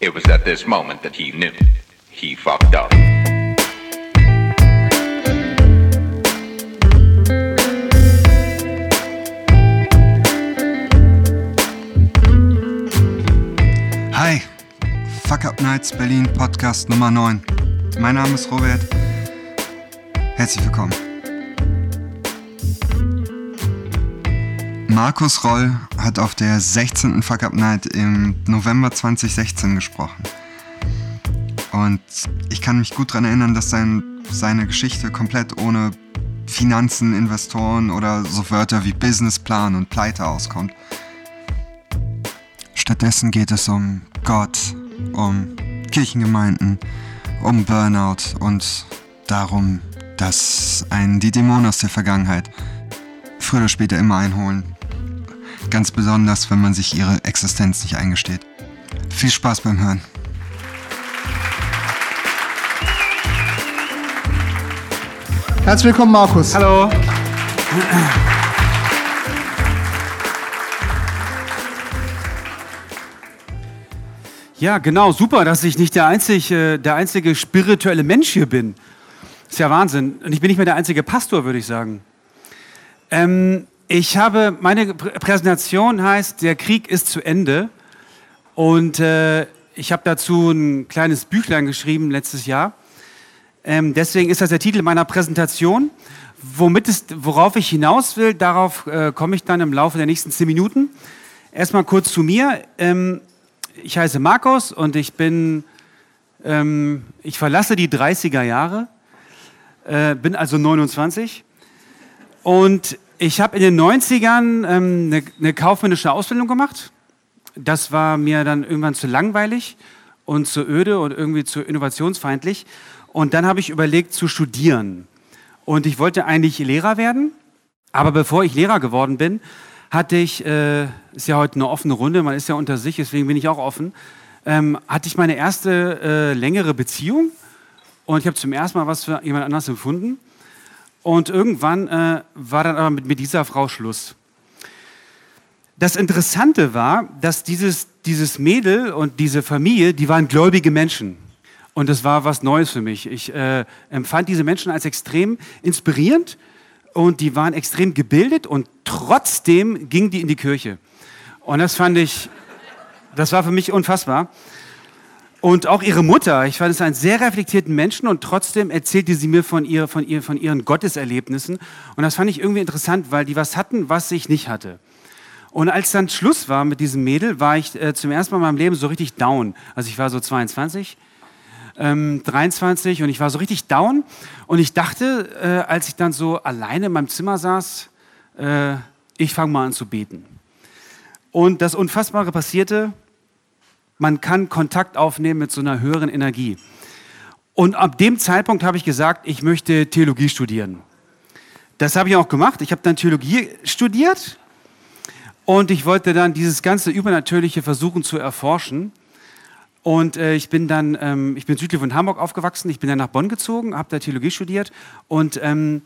It was at this moment that he knew. He fucked up. Hi, Fuck Up Nights Berlin Podcast Nummer 9. Mein Name ist Robert. Herzlich willkommen. Markus Roll hat auf der 16. Fuck Up Night im November 2016 gesprochen. Und ich kann mich gut daran erinnern, dass sein, seine Geschichte komplett ohne Finanzen, Investoren oder so Wörter wie Businessplan und Pleite auskommt. Stattdessen geht es um Gott, um Kirchengemeinden, um Burnout und darum, dass einen die Dämonen aus der Vergangenheit früher oder später immer einholen. Ganz besonders, wenn man sich ihre Existenz nicht eingesteht. Viel Spaß beim Hören. Herzlich willkommen, Markus. Hallo. Ja, genau, super, dass ich nicht der einzige, der einzige spirituelle Mensch hier bin. Ist ja Wahnsinn. Und ich bin nicht mehr der einzige Pastor, würde ich sagen. Ähm, ich habe, meine Präsentation heißt, der Krieg ist zu Ende. Und äh, ich habe dazu ein kleines Büchlein geschrieben letztes Jahr. Ähm, deswegen ist das der Titel meiner Präsentation. Womit es, worauf ich hinaus will, darauf äh, komme ich dann im Laufe der nächsten zehn Minuten. Erstmal kurz zu mir. Ähm, ich heiße Markus und ich bin, ähm, ich verlasse die 30er Jahre, äh, bin also 29 und ich habe in den 90ern ähm, eine, eine kaufmännische Ausbildung gemacht. Das war mir dann irgendwann zu langweilig und zu öde und irgendwie zu innovationsfeindlich. Und dann habe ich überlegt zu studieren. Und ich wollte eigentlich Lehrer werden. Aber bevor ich Lehrer geworden bin, hatte ich, äh, ist ja heute eine offene Runde, man ist ja unter sich, deswegen bin ich auch offen, ähm, hatte ich meine erste äh, längere Beziehung und ich habe zum ersten Mal was für jemand anders empfunden. Und irgendwann äh, war dann aber mit, mit dieser Frau Schluss. Das Interessante war, dass dieses, dieses Mädel und diese Familie, die waren gläubige Menschen. Und das war was Neues für mich. Ich äh, empfand diese Menschen als extrem inspirierend und die waren extrem gebildet und trotzdem gingen die in die Kirche. Und das fand ich, das war für mich unfassbar. Und auch ihre Mutter, ich fand es einen sehr reflektierten Menschen und trotzdem erzählte sie mir von, ihr, von, ihr, von ihren Gotteserlebnissen. Und das fand ich irgendwie interessant, weil die was hatten, was ich nicht hatte. Und als dann Schluss war mit diesem Mädel, war ich äh, zum ersten Mal in meinem Leben so richtig down. Also ich war so 22, ähm, 23 und ich war so richtig down. Und ich dachte, äh, als ich dann so alleine in meinem Zimmer saß, äh, ich fange mal an zu beten. Und das Unfassbare passierte, man kann Kontakt aufnehmen mit so einer höheren Energie. Und ab dem Zeitpunkt habe ich gesagt, ich möchte Theologie studieren. Das habe ich auch gemacht. Ich habe dann Theologie studiert und ich wollte dann dieses ganze Übernatürliche versuchen zu erforschen. Und äh, ich bin dann, ähm, ich bin südlich von Hamburg aufgewachsen, ich bin dann nach Bonn gezogen, habe da Theologie studiert und ähm,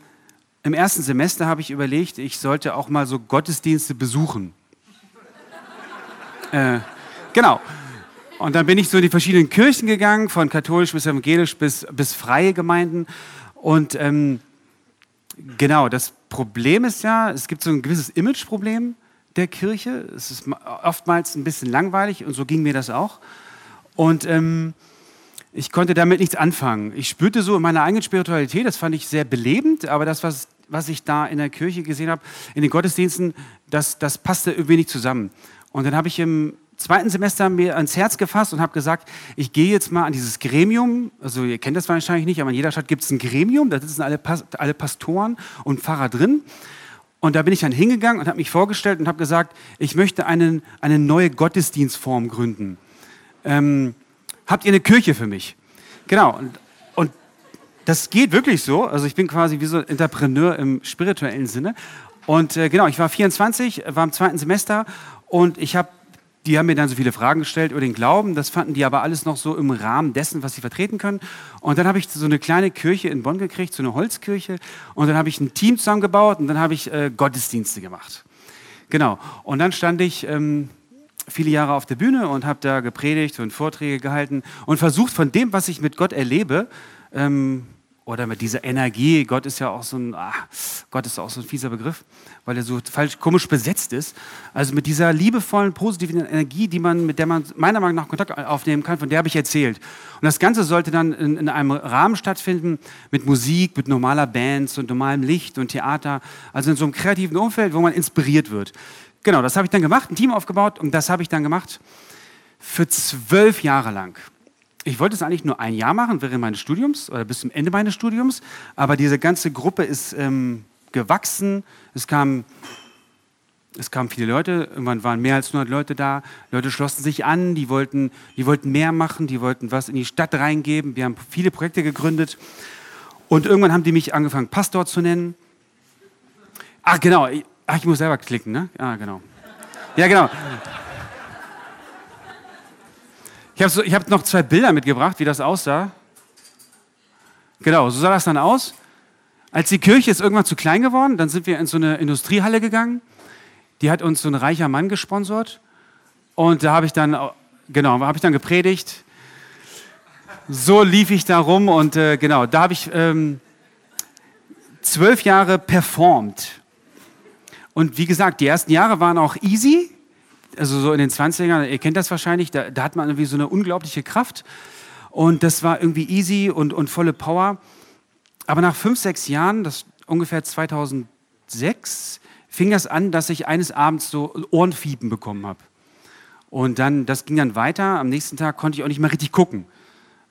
im ersten Semester habe ich überlegt, ich sollte auch mal so Gottesdienste besuchen. äh, genau. Und dann bin ich so in die verschiedenen Kirchen gegangen, von katholisch bis evangelisch bis, bis freie Gemeinden. Und ähm, genau, das Problem ist ja, es gibt so ein gewisses Imageproblem der Kirche. Es ist oftmals ein bisschen langweilig und so ging mir das auch. Und ähm, ich konnte damit nichts anfangen. Ich spürte so in meiner eigenen Spiritualität, das fand ich sehr belebend, aber das, was, was ich da in der Kirche gesehen habe, in den Gottesdiensten, das, das passte irgendwie nicht zusammen. Und dann habe ich im zweiten Semester mir ans Herz gefasst und habe gesagt, ich gehe jetzt mal an dieses Gremium, also ihr kennt das wahrscheinlich nicht, aber in jeder Stadt gibt es ein Gremium, da sitzen alle, alle Pastoren und Pfarrer drin. Und da bin ich dann hingegangen und habe mich vorgestellt und habe gesagt, ich möchte einen, eine neue Gottesdienstform gründen ähm, habt ihr eine Kirche für mich? Genau. Und, und das geht wirklich so. Also ich bin quasi wie so ein Entrepreneur im spirituellen Sinne. Und äh, genau, ich war 24, war im zweiten Semester und ich habe die haben mir dann so viele Fragen gestellt über den Glauben. Das fanden die aber alles noch so im Rahmen dessen, was sie vertreten können. Und dann habe ich so eine kleine Kirche in Bonn gekriegt, so eine Holzkirche. Und dann habe ich ein Team zusammengebaut und dann habe ich äh, Gottesdienste gemacht. Genau. Und dann stand ich ähm, viele Jahre auf der Bühne und habe da gepredigt und Vorträge gehalten und versucht von dem, was ich mit Gott erlebe, ähm, oder mit dieser Energie, Gott ist ja auch so ein, ach, Gott ist auch so ein fieser Begriff, weil er so falsch komisch besetzt ist. Also mit dieser liebevollen, positiven Energie, die man, mit der man meiner Meinung nach Kontakt aufnehmen kann, von der habe ich erzählt. Und das Ganze sollte dann in, in einem Rahmen stattfinden mit Musik, mit normaler Bands und normalem Licht und Theater, also in so einem kreativen Umfeld, wo man inspiriert wird. Genau, das habe ich dann gemacht, ein Team aufgebaut und das habe ich dann gemacht für zwölf Jahre lang ich wollte es eigentlich nur ein Jahr machen während meines Studiums oder bis zum Ende meines Studiums, aber diese ganze Gruppe ist ähm, gewachsen. Es kamen, es kamen viele Leute, irgendwann waren mehr als 100 Leute da. Leute schlossen sich an, die wollten, die wollten mehr machen, die wollten was in die Stadt reingeben. Wir haben viele Projekte gegründet und irgendwann haben die mich angefangen, Pastor zu nennen. Ach genau, ach, ich muss selber klicken, ne? Ah, genau. Ja, genau. Ich habe so, hab noch zwei Bilder mitgebracht, wie das aussah. Genau, so sah das dann aus. Als die Kirche ist irgendwann zu klein geworden, dann sind wir in so eine Industriehalle gegangen. Die hat uns so ein reicher Mann gesponsert. Und da habe ich dann, genau, habe ich dann gepredigt. So lief ich da rum und äh, genau, da habe ich ähm, zwölf Jahre performt. Und wie gesagt, die ersten Jahre waren auch easy also so in den 20ern, ihr kennt das wahrscheinlich, da, da hat man irgendwie so eine unglaubliche Kraft. Und das war irgendwie easy und, und volle Power. Aber nach fünf, sechs Jahren, das ungefähr 2006, fing das an, dass ich eines Abends so Ohrenfiepen bekommen habe. Und dann, das ging dann weiter. Am nächsten Tag konnte ich auch nicht mehr richtig gucken.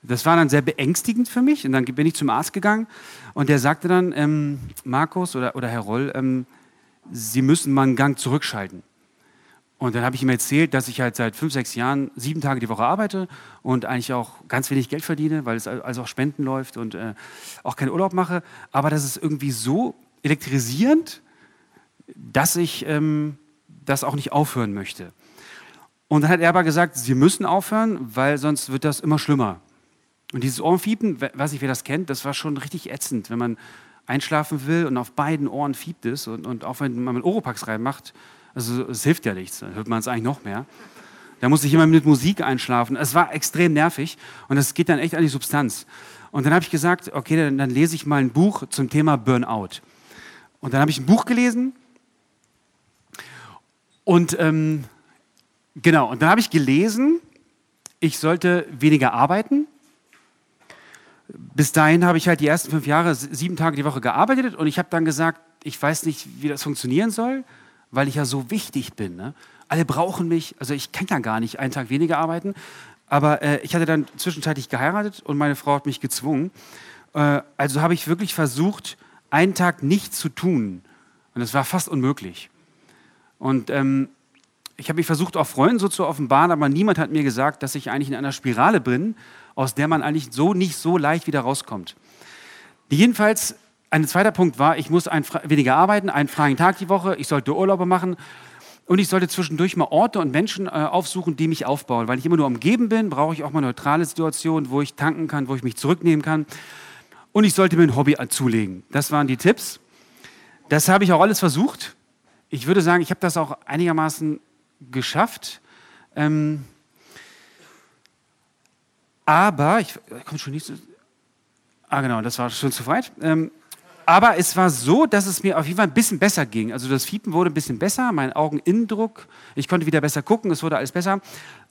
Das war dann sehr beängstigend für mich. Und dann bin ich zum Arzt gegangen und der sagte dann, ähm, Markus oder, oder Herr Roll, ähm, Sie müssen mal einen Gang zurückschalten. Und dann habe ich ihm erzählt, dass ich halt seit fünf, sechs Jahren sieben Tage die Woche arbeite und eigentlich auch ganz wenig Geld verdiene, weil es also auch Spenden läuft und äh, auch keinen Urlaub mache. Aber das ist irgendwie so elektrisierend, dass ich ähm, das auch nicht aufhören möchte. Und dann hat er aber gesagt, Sie müssen aufhören, weil sonst wird das immer schlimmer. Und dieses Ohrenfiepen, weiß nicht, wer das kennt, das war schon richtig ätzend, wenn man einschlafen will und auf beiden Ohren fiebt es und, und auch wenn man Oropax reinmacht, also es hilft ja nichts, dann hört man es eigentlich noch mehr. Da muss ich immer mit Musik einschlafen. Es war extrem nervig und es geht dann echt an die Substanz. Und dann habe ich gesagt, okay, dann, dann, lese ich mal ein Buch zum Thema Burnout. Und dann habe ich ein Buch gelesen und ähm, genau, und dann habe ich gelesen, ich sollte weniger arbeiten. Bis dahin habe ich halt die ersten fünf Jahre sieben Tage die Woche gearbeitet und ich habe dann gesagt, ich weiß nicht, wie das funktionieren soll weil ich ja so wichtig bin. Ne? Alle brauchen mich, also ich kann ja gar nicht einen Tag weniger arbeiten. Aber äh, ich hatte dann zwischenzeitlich geheiratet und meine Frau hat mich gezwungen. Äh, also habe ich wirklich versucht, einen Tag nichts zu tun. Und es war fast unmöglich. Und ähm, ich habe mich versucht, auch Freunden so zu offenbaren, aber niemand hat mir gesagt, dass ich eigentlich in einer Spirale bin, aus der man eigentlich so nicht so leicht wieder rauskommt. Jedenfalls ein zweiter Punkt war, ich muss weniger arbeiten, einen freien Tag die Woche, ich sollte Urlaube machen und ich sollte zwischendurch mal Orte und Menschen äh, aufsuchen, die mich aufbauen. Weil ich immer nur umgeben bin, brauche ich auch mal neutrale Situationen, wo ich tanken kann, wo ich mich zurücknehmen kann. Und ich sollte mir ein Hobby zulegen. Das waren die Tipps. Das habe ich auch alles versucht. Ich würde sagen, ich habe das auch einigermaßen geschafft. Ähm, aber, ich komme schon nicht so. Ah, genau, das war schon zu weit. Ähm, aber es war so, dass es mir auf jeden Fall ein bisschen besser ging. Also das Fiepen wurde ein bisschen besser, mein Augeninnendruck, ich konnte wieder besser gucken, es wurde alles besser.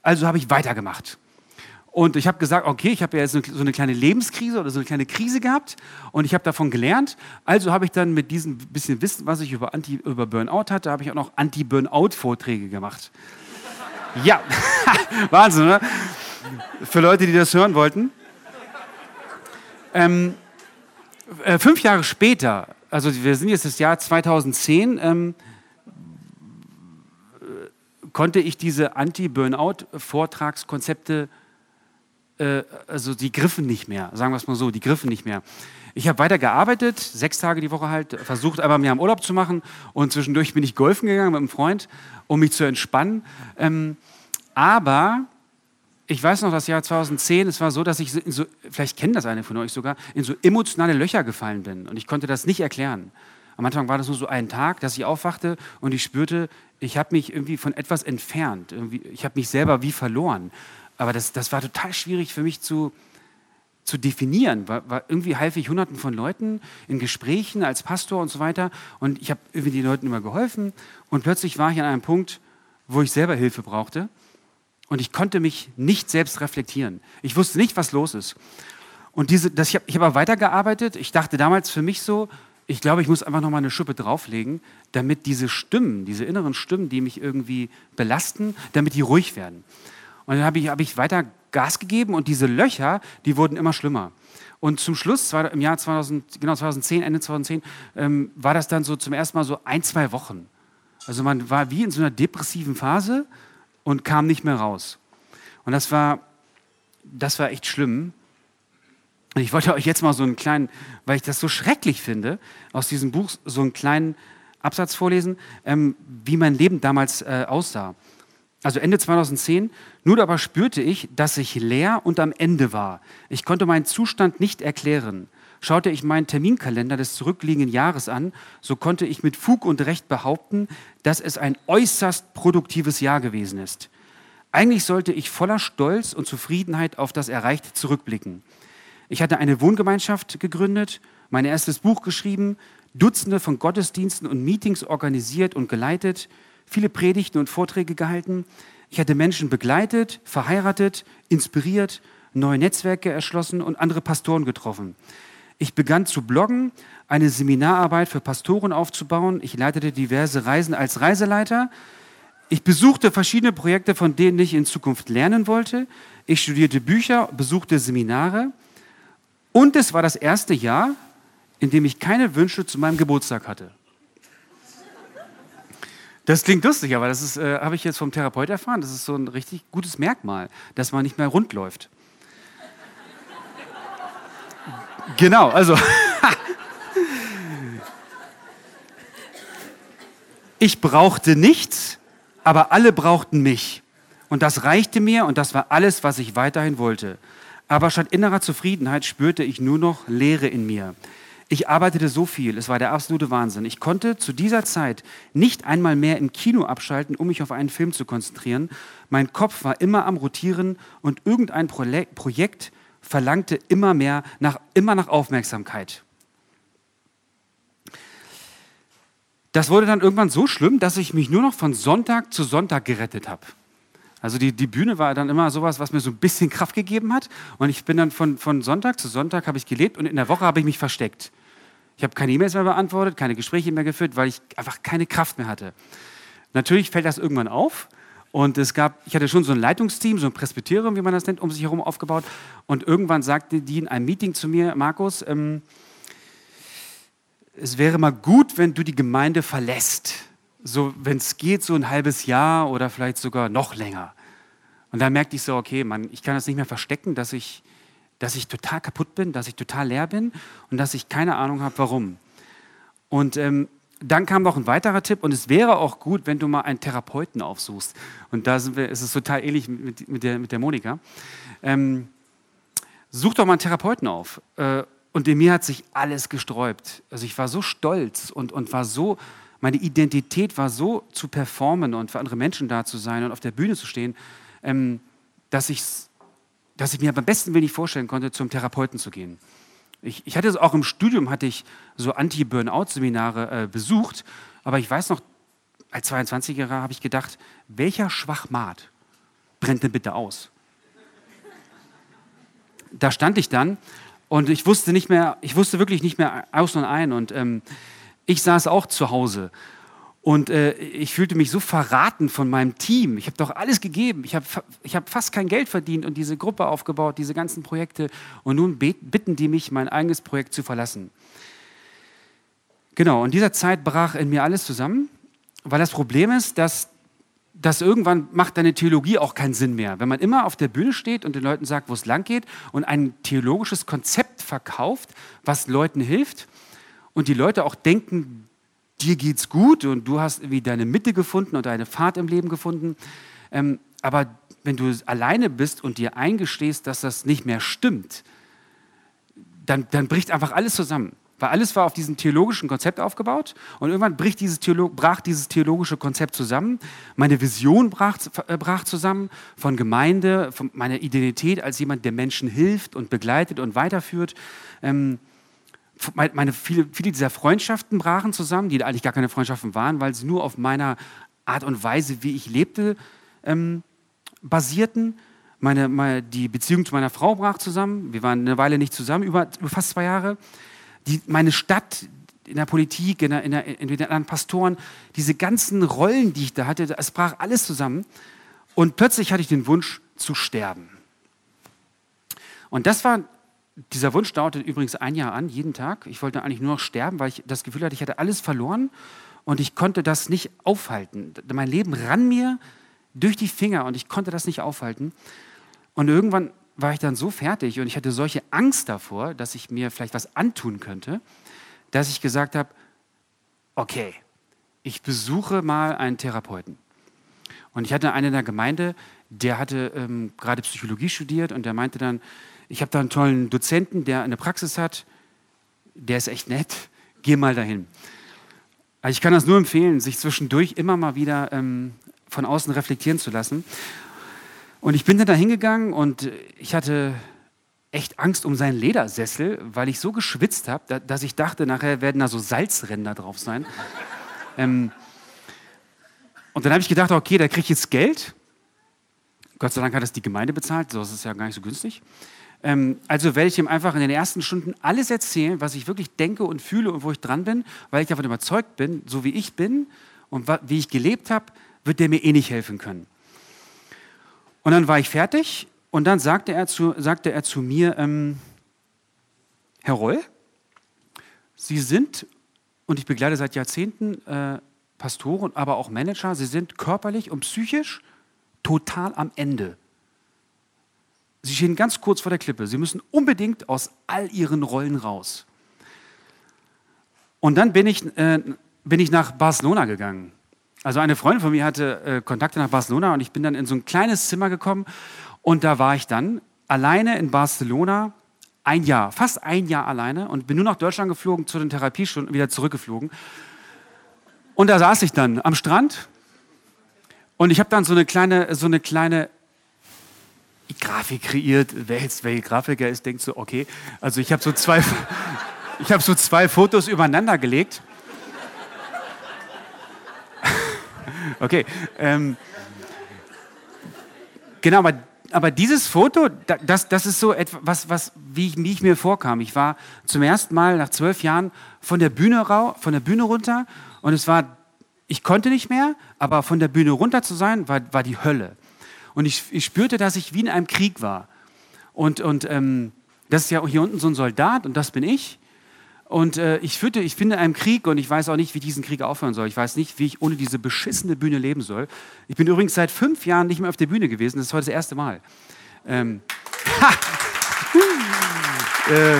Also habe ich weitergemacht. Und ich habe gesagt, okay, ich habe ja jetzt so eine kleine Lebenskrise oder so eine kleine Krise gehabt und ich habe davon gelernt. Also habe ich dann mit diesem bisschen Wissen, was ich über, Anti, über Burnout hatte, habe ich auch noch Anti-Burnout-Vorträge gemacht. ja, Wahnsinn, oder? Für Leute, die das hören wollten. Ähm, äh, fünf Jahre später, also wir sind jetzt das Jahr 2010, ähm, konnte ich diese Anti-Burnout-Vortragskonzepte, äh, also die griffen nicht mehr, sagen wir es mal so, die griffen nicht mehr. Ich habe weiter gearbeitet, sechs Tage die Woche halt, versucht aber mir am Urlaub zu machen und zwischendurch bin ich golfen gegangen mit einem Freund, um mich zu entspannen. Ähm, aber ich weiß noch, das Jahr 2010, es war so, dass ich, so, vielleicht kennen das eine von euch sogar, in so emotionale Löcher gefallen bin und ich konnte das nicht erklären. Am Anfang war das nur so ein Tag, dass ich aufwachte und ich spürte, ich habe mich irgendwie von etwas entfernt. Irgendwie, ich habe mich selber wie verloren. Aber das, das war total schwierig für mich zu, zu definieren. Weil, weil irgendwie half ich Hunderten von Leuten in Gesprächen als Pastor und so weiter. Und ich habe irgendwie den Leuten immer geholfen. Und plötzlich war ich an einem Punkt, wo ich selber Hilfe brauchte. Und ich konnte mich nicht selbst reflektieren. Ich wusste nicht, was los ist. Und diese, das, ich habe ich hab auch weitergearbeitet. Ich dachte damals für mich so, ich glaube, ich muss einfach noch mal eine Schippe drauflegen, damit diese Stimmen, diese inneren Stimmen, die mich irgendwie belasten, damit die ruhig werden. Und dann habe ich, hab ich weiter Gas gegeben und diese Löcher, die wurden immer schlimmer. Und zum Schluss, im Jahr 2000, genau 2010, Ende 2010, ähm, war das dann so zum ersten Mal so ein, zwei Wochen. Also man war wie in so einer depressiven Phase und kam nicht mehr raus. Und das war, das war echt schlimm. Und ich wollte euch jetzt mal so einen kleinen, weil ich das so schrecklich finde, aus diesem Buch so einen kleinen Absatz vorlesen, ähm, wie mein Leben damals äh, aussah. Also Ende 2010. Nur aber spürte ich, dass ich leer und am Ende war. Ich konnte meinen Zustand nicht erklären. Schaute ich meinen Terminkalender des zurückliegenden Jahres an, so konnte ich mit Fug und Recht behaupten, dass es ein äußerst produktives Jahr gewesen ist. Eigentlich sollte ich voller Stolz und Zufriedenheit auf das Erreichte zurückblicken. Ich hatte eine Wohngemeinschaft gegründet, mein erstes Buch geschrieben, Dutzende von Gottesdiensten und Meetings organisiert und geleitet, viele Predigten und Vorträge gehalten. Ich hatte Menschen begleitet, verheiratet, inspiriert, neue Netzwerke erschlossen und andere Pastoren getroffen. Ich begann zu bloggen, eine Seminararbeit für Pastoren aufzubauen. Ich leitete diverse Reisen als Reiseleiter. Ich besuchte verschiedene Projekte, von denen ich in Zukunft lernen wollte. Ich studierte Bücher, besuchte Seminare. Und es war das erste Jahr, in dem ich keine Wünsche zu meinem Geburtstag hatte. Das klingt lustig, aber das äh, habe ich jetzt vom Therapeut erfahren. Das ist so ein richtig gutes Merkmal, dass man nicht mehr rund läuft. Genau, also. ich brauchte nichts, aber alle brauchten mich. Und das reichte mir und das war alles, was ich weiterhin wollte. Aber statt innerer Zufriedenheit spürte ich nur noch Leere in mir. Ich arbeitete so viel, es war der absolute Wahnsinn. Ich konnte zu dieser Zeit nicht einmal mehr im Kino abschalten, um mich auf einen Film zu konzentrieren. Mein Kopf war immer am Rotieren und irgendein Projekt verlangte immer mehr nach, immer nach Aufmerksamkeit. Das wurde dann irgendwann so schlimm, dass ich mich nur noch von Sonntag zu Sonntag gerettet habe. Also die, die Bühne war dann immer sowas, was mir so ein bisschen Kraft gegeben hat. Und ich bin dann von, von Sonntag zu Sonntag habe ich gelebt und in der Woche habe ich mich versteckt. Ich habe keine E-Mails mehr beantwortet, keine Gespräche mehr geführt, weil ich einfach keine Kraft mehr hatte. Natürlich fällt das irgendwann auf. Und es gab, ich hatte schon so ein Leitungsteam, so ein Presbyterium, wie man das nennt, um sich herum aufgebaut. Und irgendwann sagte die in einem Meeting zu mir, Markus, ähm, es wäre mal gut, wenn du die Gemeinde verlässt so, wenn es geht, so ein halbes Jahr oder vielleicht sogar noch länger. Und dann merkte ich so, okay, Mann, ich kann das nicht mehr verstecken, dass ich, dass ich total kaputt bin, dass ich total leer bin und dass ich keine Ahnung habe, warum. Und ähm, dann kam noch ein weiterer Tipp und es wäre auch gut, wenn du mal einen Therapeuten aufsuchst. Und da sind wir, ist es total ähnlich mit, mit, der, mit der Monika. Ähm, such doch mal einen Therapeuten auf. Äh, und in mir hat sich alles gesträubt. Also ich war so stolz und, und war so meine Identität war so zu performen und für andere Menschen da zu sein und auf der Bühne zu stehen, ähm, dass, dass ich mir beim besten Willen nicht vorstellen konnte, zum Therapeuten zu gehen. Ich, ich hatte auch im Studium hatte ich so Anti-Burnout-Seminare äh, besucht, aber ich weiß noch, als 22-Jähriger habe ich gedacht, welcher Schwachmat brennt denn bitte aus? Da stand ich dann und ich wusste nicht mehr, ich wusste wirklich nicht mehr aus und ein und ähm, ich saß auch zu Hause und äh, ich fühlte mich so verraten von meinem Team. Ich habe doch alles gegeben. Ich habe ich hab fast kein Geld verdient und diese Gruppe aufgebaut, diese ganzen Projekte. Und nun bitten die mich, mein eigenes Projekt zu verlassen. Genau, in dieser Zeit brach in mir alles zusammen, weil das Problem ist, dass, dass irgendwann macht deine Theologie auch keinen Sinn mehr. Wenn man immer auf der Bühne steht und den Leuten sagt, wo es lang geht und ein theologisches Konzept verkauft, was Leuten hilft, und die Leute auch denken, dir geht's gut und du hast irgendwie deine Mitte gefunden und deine Fahrt im Leben gefunden. Ähm, aber wenn du alleine bist und dir eingestehst, dass das nicht mehr stimmt, dann, dann bricht einfach alles zusammen. Weil alles war auf diesem theologischen Konzept aufgebaut und irgendwann bricht dieses Theolo brach dieses theologische Konzept zusammen. Meine Vision brach, äh, brach zusammen von Gemeinde, von meiner Identität als jemand, der Menschen hilft und begleitet und weiterführt. Ähm, meine, viele, viele dieser Freundschaften brachen zusammen, die eigentlich gar keine Freundschaften waren, weil sie nur auf meiner Art und Weise, wie ich lebte, ähm, basierten. Meine, meine, die Beziehung zu meiner Frau brach zusammen. Wir waren eine Weile nicht zusammen, über, über fast zwei Jahre. Die, meine Stadt in der Politik, in, der, in, der, in den Pastoren, diese ganzen Rollen, die ich da hatte, es brach alles zusammen. Und plötzlich hatte ich den Wunsch zu sterben. Und das war, dieser Wunsch dauerte übrigens ein Jahr an, jeden Tag. Ich wollte eigentlich nur noch sterben, weil ich das Gefühl hatte, ich hatte alles verloren und ich konnte das nicht aufhalten. Mein Leben rann mir durch die Finger und ich konnte das nicht aufhalten. Und irgendwann war ich dann so fertig und ich hatte solche Angst davor, dass ich mir vielleicht was antun könnte, dass ich gesagt habe, okay, ich besuche mal einen Therapeuten. Und ich hatte einen in der Gemeinde, der hatte ähm, gerade Psychologie studiert und der meinte dann, ich habe da einen tollen Dozenten, der eine Praxis hat, der ist echt nett, geh mal dahin. Also ich kann das nur empfehlen, sich zwischendurch immer mal wieder ähm, von außen reflektieren zu lassen. Und ich bin dann da hingegangen und ich hatte echt Angst um seinen Ledersessel, weil ich so geschwitzt habe, dass ich dachte, nachher werden da so Salzränder drauf sein. ähm, und dann habe ich gedacht, okay, da kriege ich jetzt Geld. Gott sei Dank hat das die Gemeinde bezahlt, so ist es ja gar nicht so günstig. Ähm, also werde ich ihm einfach in den ersten Stunden alles erzählen, was ich wirklich denke und fühle und wo ich dran bin, weil ich davon überzeugt bin, so wie ich bin und wie ich gelebt habe, wird der mir eh nicht helfen können. Und dann war ich fertig und dann sagte er zu, sagte er zu mir, ähm, Herr Roll, Sie sind, und ich begleite seit Jahrzehnten äh, Pastoren, aber auch Manager, Sie sind körperlich und psychisch total am Ende. Sie stehen ganz kurz vor der Klippe. Sie müssen unbedingt aus all Ihren Rollen raus. Und dann bin ich, äh, bin ich nach Barcelona gegangen. Also eine Freundin von mir hatte äh, Kontakte nach Barcelona und ich bin dann in so ein kleines Zimmer gekommen und da war ich dann alleine in Barcelona ein Jahr, fast ein Jahr alleine und bin nur nach Deutschland geflogen zu den Therapiestunden und wieder zurückgeflogen. Und da saß ich dann am Strand und ich habe dann so eine kleine, so eine kleine Grafik kreiert. Wer jetzt welche Grafiker ist, denkt so, okay. Also ich habe so zwei, so zwei Fotos übereinander gelegt Okay. Ähm, genau, aber, aber dieses Foto, das, das ist so etwas, was, wie, ich, wie ich mir vorkam. Ich war zum ersten Mal nach zwölf Jahren von der Bühne, von der Bühne runter und es war, ich konnte nicht mehr, aber von der Bühne runter zu sein, war, war die Hölle. Und ich, ich spürte, dass ich wie in einem Krieg war. Und, und ähm, das ist ja hier unten so ein Soldat und das bin ich. Und äh, ich, führte, ich bin in einem Krieg und ich weiß auch nicht, wie diesen Krieg aufhören soll. Ich weiß nicht, wie ich ohne diese beschissene Bühne leben soll. Ich bin übrigens seit fünf Jahren nicht mehr auf der Bühne gewesen. Das ist heute das erste Mal. Ähm, äh,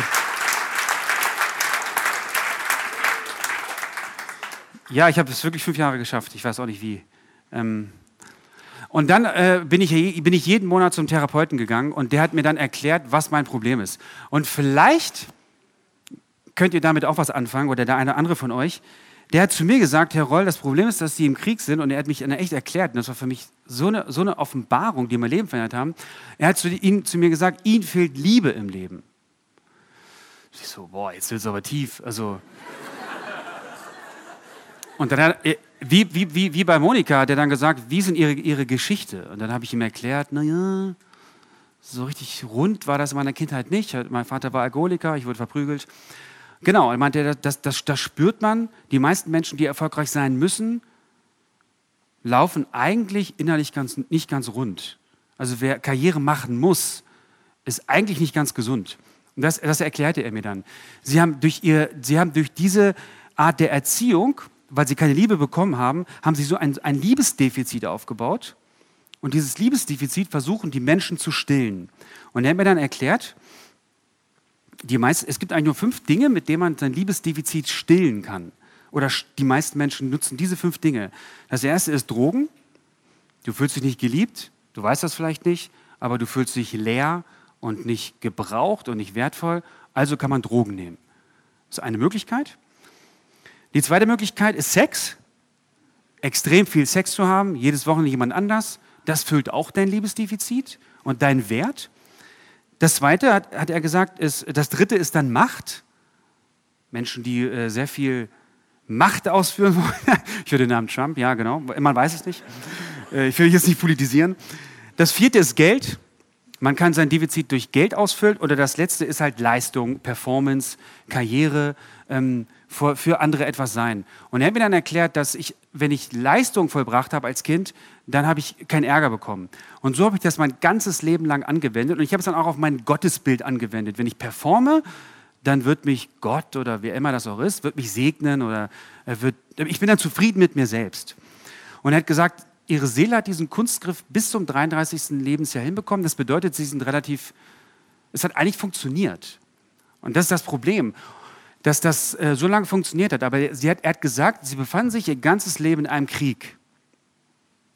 ja, ich habe es wirklich fünf Jahre geschafft. Ich weiß auch nicht wie. Ähm, und dann äh, bin, ich, bin ich jeden Monat zum Therapeuten gegangen und der hat mir dann erklärt, was mein Problem ist. Und vielleicht könnt ihr damit auch was anfangen oder der eine oder andere von euch. Der hat zu mir gesagt, Herr Roll, das Problem ist, dass sie im Krieg sind und er hat mich echt erklärt, und das war für mich so eine, so eine Offenbarung, die mein Leben verändert haben. Er hat zu, ihn, zu mir gesagt, ihnen fehlt Liebe im Leben. Ich so, boah, jetzt wird es aber tief. Also. Und dann hat er, wie, wie, wie, wie bei Monika, hat er dann gesagt, wie sind ihre, ihre Geschichte? Und dann habe ich ihm erklärt, naja, so richtig rund war das in meiner Kindheit nicht. Mein Vater war Alkoholiker, ich wurde verprügelt. Genau, er meinte, das, das, das spürt man. Die meisten Menschen, die erfolgreich sein müssen, laufen eigentlich innerlich ganz, nicht ganz rund. Also wer Karriere machen muss, ist eigentlich nicht ganz gesund. Und das, das erklärte er mir dann. Sie haben, durch ihr, sie haben durch diese Art der Erziehung, weil sie keine Liebe bekommen haben, haben sie so ein, ein Liebesdefizit aufgebaut. Und dieses Liebesdefizit versuchen die Menschen zu stillen. Und er hat mir dann erklärt, die meisten, es gibt eigentlich nur fünf Dinge, mit denen man sein Liebesdefizit stillen kann. Oder die meisten Menschen nutzen diese fünf Dinge. Das erste ist Drogen. Du fühlst dich nicht geliebt, du weißt das vielleicht nicht, aber du fühlst dich leer und nicht gebraucht und nicht wertvoll. Also kann man Drogen nehmen. Das ist eine Möglichkeit. Die zweite Möglichkeit ist Sex. Extrem viel Sex zu haben, jedes Wochenende jemand anders. Das füllt auch dein Liebesdefizit und deinen Wert. Das zweite, hat, hat er gesagt, ist, das dritte ist dann Macht. Menschen, die äh, sehr viel Macht ausführen wollen. ich höre den Namen Trump, ja, genau. Man weiß es nicht. Äh, ich will jetzt nicht politisieren. Das vierte ist Geld. Man kann sein Defizit durch Geld ausfüllen. Oder das letzte ist halt Leistung, Performance, Karriere, ähm, für, für andere etwas sein. Und er hat mir dann erklärt, dass ich, wenn ich Leistung vollbracht habe als Kind, dann habe ich keinen Ärger bekommen. Und so habe ich das mein ganzes Leben lang angewendet. Und ich habe es dann auch auf mein Gottesbild angewendet. Wenn ich performe, dann wird mich Gott oder wer immer das auch ist, wird mich segnen oder wird, ich bin dann zufrieden mit mir selbst. Und er hat gesagt, ihre Seele hat diesen Kunstgriff bis zum 33. Lebensjahr hinbekommen. Das bedeutet, sie sind relativ, es hat eigentlich funktioniert. Und das ist das Problem, dass das äh, so lange funktioniert hat. Aber sie hat, er hat gesagt, sie befanden sich ihr ganzes Leben in einem Krieg.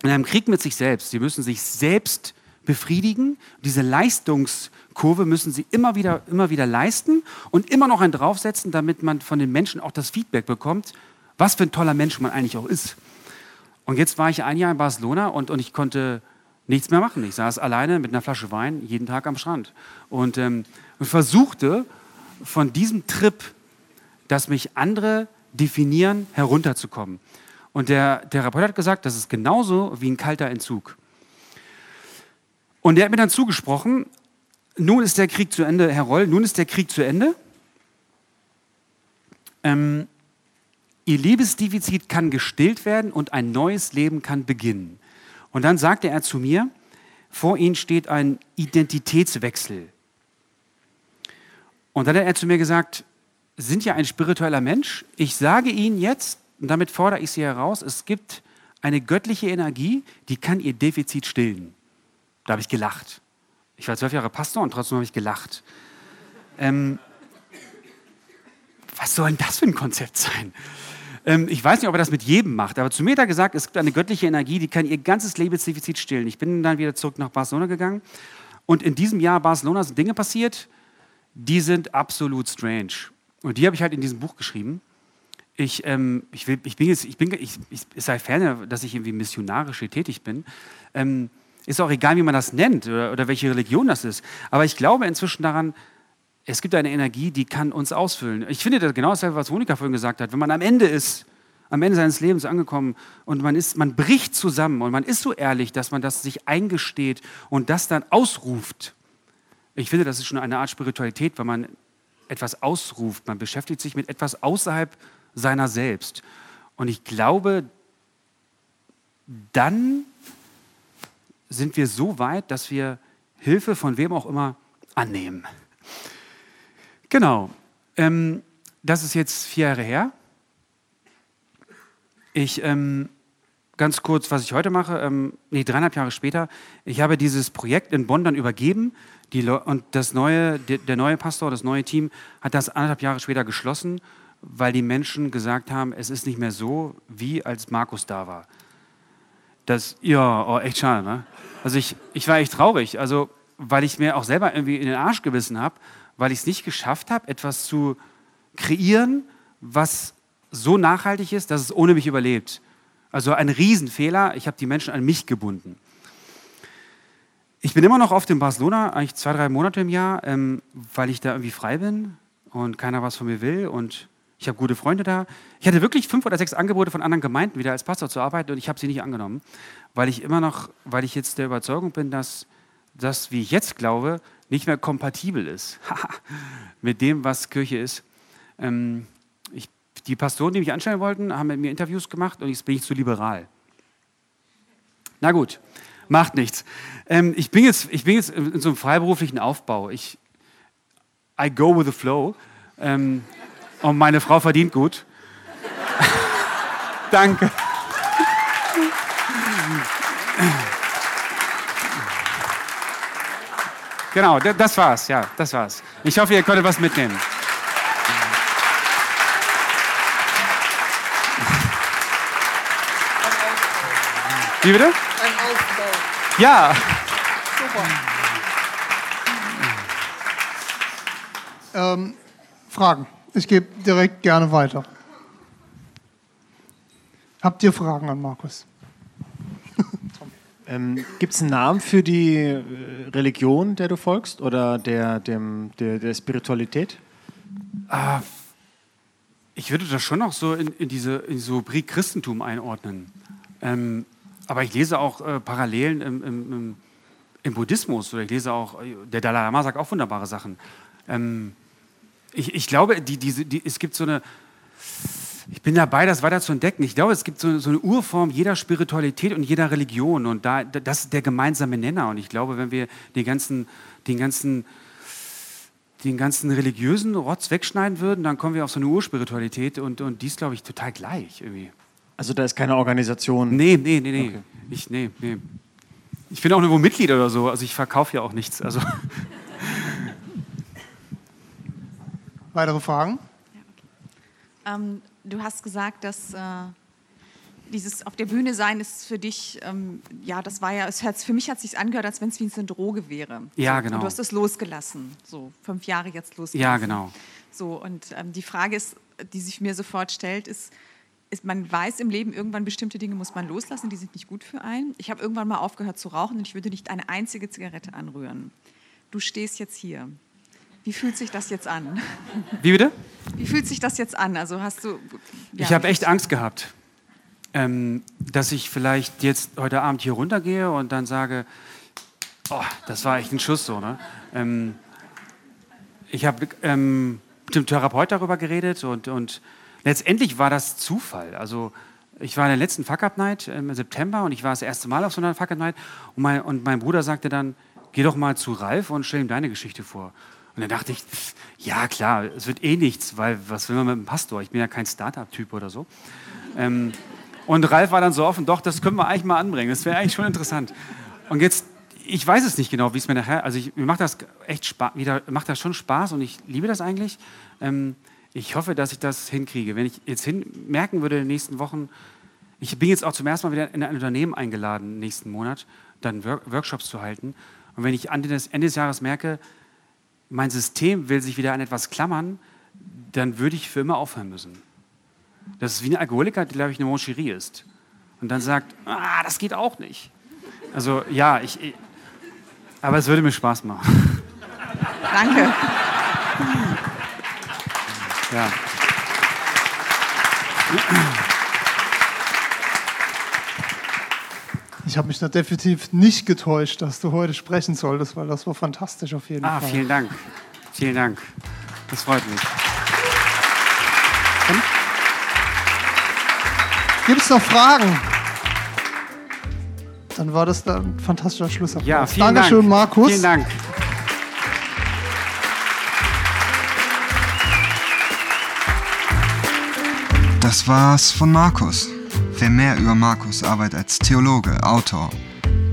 In einem Krieg mit sich selbst. Sie müssen sich selbst befriedigen. Diese Leistungskurve müssen sie immer wieder, immer wieder leisten und immer noch einen draufsetzen, damit man von den Menschen auch das Feedback bekommt, was für ein toller Mensch man eigentlich auch ist. Und jetzt war ich ein Jahr in Barcelona und, und ich konnte nichts mehr machen. Ich saß alleine mit einer Flasche Wein jeden Tag am Strand und, ähm, und versuchte von diesem Trip, dass mich andere definieren, herunterzukommen. Und der Therapeut hat gesagt, das ist genauso wie ein kalter Entzug. Und der hat mir dann zugesprochen, nun ist der Krieg zu Ende, Herr Roll, nun ist der Krieg zu Ende. Ähm, Ihr Liebesdefizit kann gestillt werden und ein neues Leben kann beginnen. Und dann sagte er zu mir, vor Ihnen steht ein Identitätswechsel. Und dann hat er zu mir gesagt, sind ja ein spiritueller Mensch. Ich sage Ihnen jetzt, und damit fordere ich Sie heraus, es gibt eine göttliche Energie, die kann Ihr Defizit stillen. Da habe ich gelacht. Ich war zwölf Jahre Pastor und trotzdem habe ich gelacht. Ähm, was soll denn das für ein Konzept sein? Ähm, ich weiß nicht, ob er das mit jedem macht, aber zu mir hat er gesagt, es gibt eine göttliche Energie, die kann ihr ganzes Lebensdefizit stillen. Ich bin dann wieder zurück nach Barcelona gegangen und in diesem Jahr Barcelona sind Dinge passiert, die sind absolut strange. Und die habe ich halt in diesem Buch geschrieben. Ich, ähm, ich, will, ich bin jetzt, ich bin, ich, ich sei ferne, dass ich irgendwie missionarisch tätig bin. Ähm, ist auch egal, wie man das nennt oder, oder welche Religion das ist. Aber ich glaube inzwischen daran, es gibt eine Energie, die kann uns ausfüllen. Ich finde das genau dasselbe, was Monika vorhin gesagt hat. Wenn man am Ende ist, am Ende seines Lebens angekommen und man ist, man bricht zusammen und man ist so ehrlich, dass man das sich eingesteht und das dann ausruft. Ich finde, das ist schon eine Art Spiritualität, wenn man etwas ausruft. Man beschäftigt sich mit etwas außerhalb seiner selbst. Und ich glaube, dann sind wir so weit, dass wir Hilfe von wem auch immer annehmen. Genau. Ähm, das ist jetzt vier Jahre her. Ich, ähm, ganz kurz, was ich heute mache, ähm, nee, dreieinhalb Jahre später, ich habe dieses Projekt in Bonn dann übergeben die, und das neue, der, neue Pastor, das neue Team hat das anderthalb Jahre später geschlossen, weil die Menschen gesagt haben, es ist nicht mehr so, wie als Markus da war. Das, ja, oh, echt schade, ne? Also ich, ich war echt traurig, also weil ich mir auch selber irgendwie in den Arsch gebissen habe, weil ich es nicht geschafft habe, etwas zu kreieren, was so nachhaltig ist, dass es ohne mich überlebt. Also ein Riesenfehler, ich habe die Menschen an mich gebunden. Ich bin immer noch oft in Barcelona, eigentlich zwei, drei Monate im Jahr, ähm, weil ich da irgendwie frei bin und keiner was von mir will und ich habe gute Freunde da. Ich hatte wirklich fünf oder sechs Angebote von anderen Gemeinden, wieder als Pastor zu arbeiten und ich habe sie nicht angenommen, weil ich immer noch, weil ich jetzt der Überzeugung bin, dass das, wie ich jetzt glaube, nicht mehr kompatibel ist mit dem, was Kirche ist. Ähm, ich, die Pastoren, die mich anstellen wollten, haben mit mir Interviews gemacht und jetzt bin ich zu liberal. Na gut, macht nichts. Ähm, ich, bin jetzt, ich bin jetzt in so einem freiberuflichen Aufbau. Ich, I go with the flow. Ähm, und meine Frau verdient gut. Danke. Genau, das war's, ja, das war's. Ich hoffe, ihr konntet was mitnehmen. Wie bitte? Ein Aufbau. Ja. Super. Ähm, Fragen? Ich gebe direkt gerne weiter. Habt ihr Fragen an Markus? Ähm, Gibt es einen Namen für die äh, Religion, der du folgst, oder der, dem, der, der Spiritualität? Ah, ich würde das schon noch so in, in diese in so Christentum einordnen. Ähm, aber ich lese auch äh, Parallelen im, im, im, im, Buddhismus oder ich lese auch, äh, der Dalai Lama sagt auch wunderbare Sachen. Ähm, ich, ich, glaube, die, diese, die, es gibt so eine, ich bin dabei, das weiter zu entdecken. Ich glaube, es gibt so, so, eine Urform jeder Spiritualität und jeder Religion und da, das ist der gemeinsame Nenner. Und ich glaube, wenn wir den ganzen, den ganzen, den ganzen religiösen Rotz wegschneiden würden, dann kommen wir auf so eine Urspiritualität und, und die ist, glaube ich, total gleich irgendwie. Also da ist keine Organisation? Nee, nee, nee, nee. Okay. Ich, nee, nee. Ich bin auch nirgendwo Mitglied oder so, also ich verkaufe ja auch nichts. Also. Weitere Fragen? Ja, okay. ähm, du hast gesagt, dass äh, dieses auf der Bühne sein ist für dich, ähm, ja, das war ja, es hat, für mich hat es sich angehört, als wenn es wie eine Droge wäre. Ja, genau. Und du hast es losgelassen, so fünf Jahre jetzt losgelassen. Ja, genau. So, und ähm, die Frage ist, die sich mir sofort stellt, ist, ist, man weiß im Leben, irgendwann bestimmte Dinge muss man loslassen, die sind nicht gut für einen. Ich habe irgendwann mal aufgehört zu rauchen und ich würde nicht eine einzige Zigarette anrühren. Du stehst jetzt hier. Wie fühlt sich das jetzt an? Wie bitte? Wie fühlt sich das jetzt an? Also hast du. Ja, ich habe echt Angst gehabt, ähm, dass ich vielleicht jetzt heute Abend hier runtergehe und dann sage, oh, das war echt ein Schuss so. Ne? Ähm, ich habe ähm, mit dem Therapeut darüber geredet und, und letztendlich war das Zufall. Also ich war in der letzten Fuck Up Night im September und ich war das erste Mal auf so einer Fuck Up Night und mein, und mein Bruder sagte dann, geh doch mal zu Ralf und stell ihm deine Geschichte vor. Und dann dachte ich, ja klar, es wird eh nichts, weil was will man mit dem Pastor? Ich bin ja kein Startup-Typ oder so. Ähm, und Ralf war dann so offen, doch, das können wir eigentlich mal anbringen. Das wäre eigentlich schon interessant. Und jetzt, ich weiß es nicht genau, wie es mir nachher, also ich, mir macht das echt Spaß, wieder, macht das schon Spaß und ich liebe das eigentlich. Ähm, ich hoffe, dass ich das hinkriege. Wenn ich jetzt hin merken würde in den nächsten Wochen, ich bin jetzt auch zum ersten Mal wieder in ein Unternehmen eingeladen, nächsten Monat, dann Workshops zu halten. Und wenn ich Ende des, Ende des Jahres merke, mein System will sich wieder an etwas klammern, dann würde ich für immer aufhören müssen. Das ist wie ein Alkoholiker, der, glaube ich, eine Moncherie ist. Und dann sagt, ah, das geht auch nicht. Also ja, ich aber es würde mir Spaß machen. Danke. Ja. Ich habe mich da definitiv nicht getäuscht, dass du heute sprechen solltest, weil das war fantastisch auf jeden ah, Fall. Ah, vielen Dank. Vielen Dank. Das freut mich. Gibt es noch Fragen? Dann war das ein fantastischer Schlussabschluss. Ja, vielen Dankeschön, Dank. Markus. Vielen Dank. Das war's von Markus. Wer mehr über Markus Arbeit als Theologe, Autor,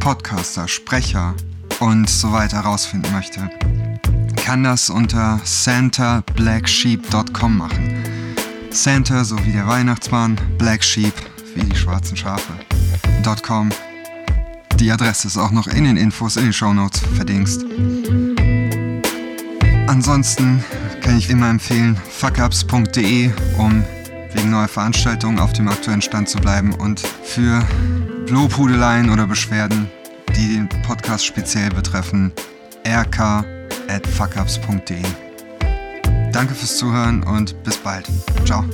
Podcaster, Sprecher und so weiter herausfinden möchte, kann das unter santablacksheep.com machen. Santa sowie der Weihnachtsmann, Black Sheep wie die schwarzen Schafe.com. Die Adresse ist auch noch in den Infos in den Shownotes verdingst. Ansonsten kann ich immer empfehlen fuckups.de, um wegen neuer Veranstaltungen auf dem aktuellen Stand zu bleiben und für Lobhudeleien oder Beschwerden, die den Podcast speziell betreffen, rk at fuckups.de. Danke fürs Zuhören und bis bald. Ciao.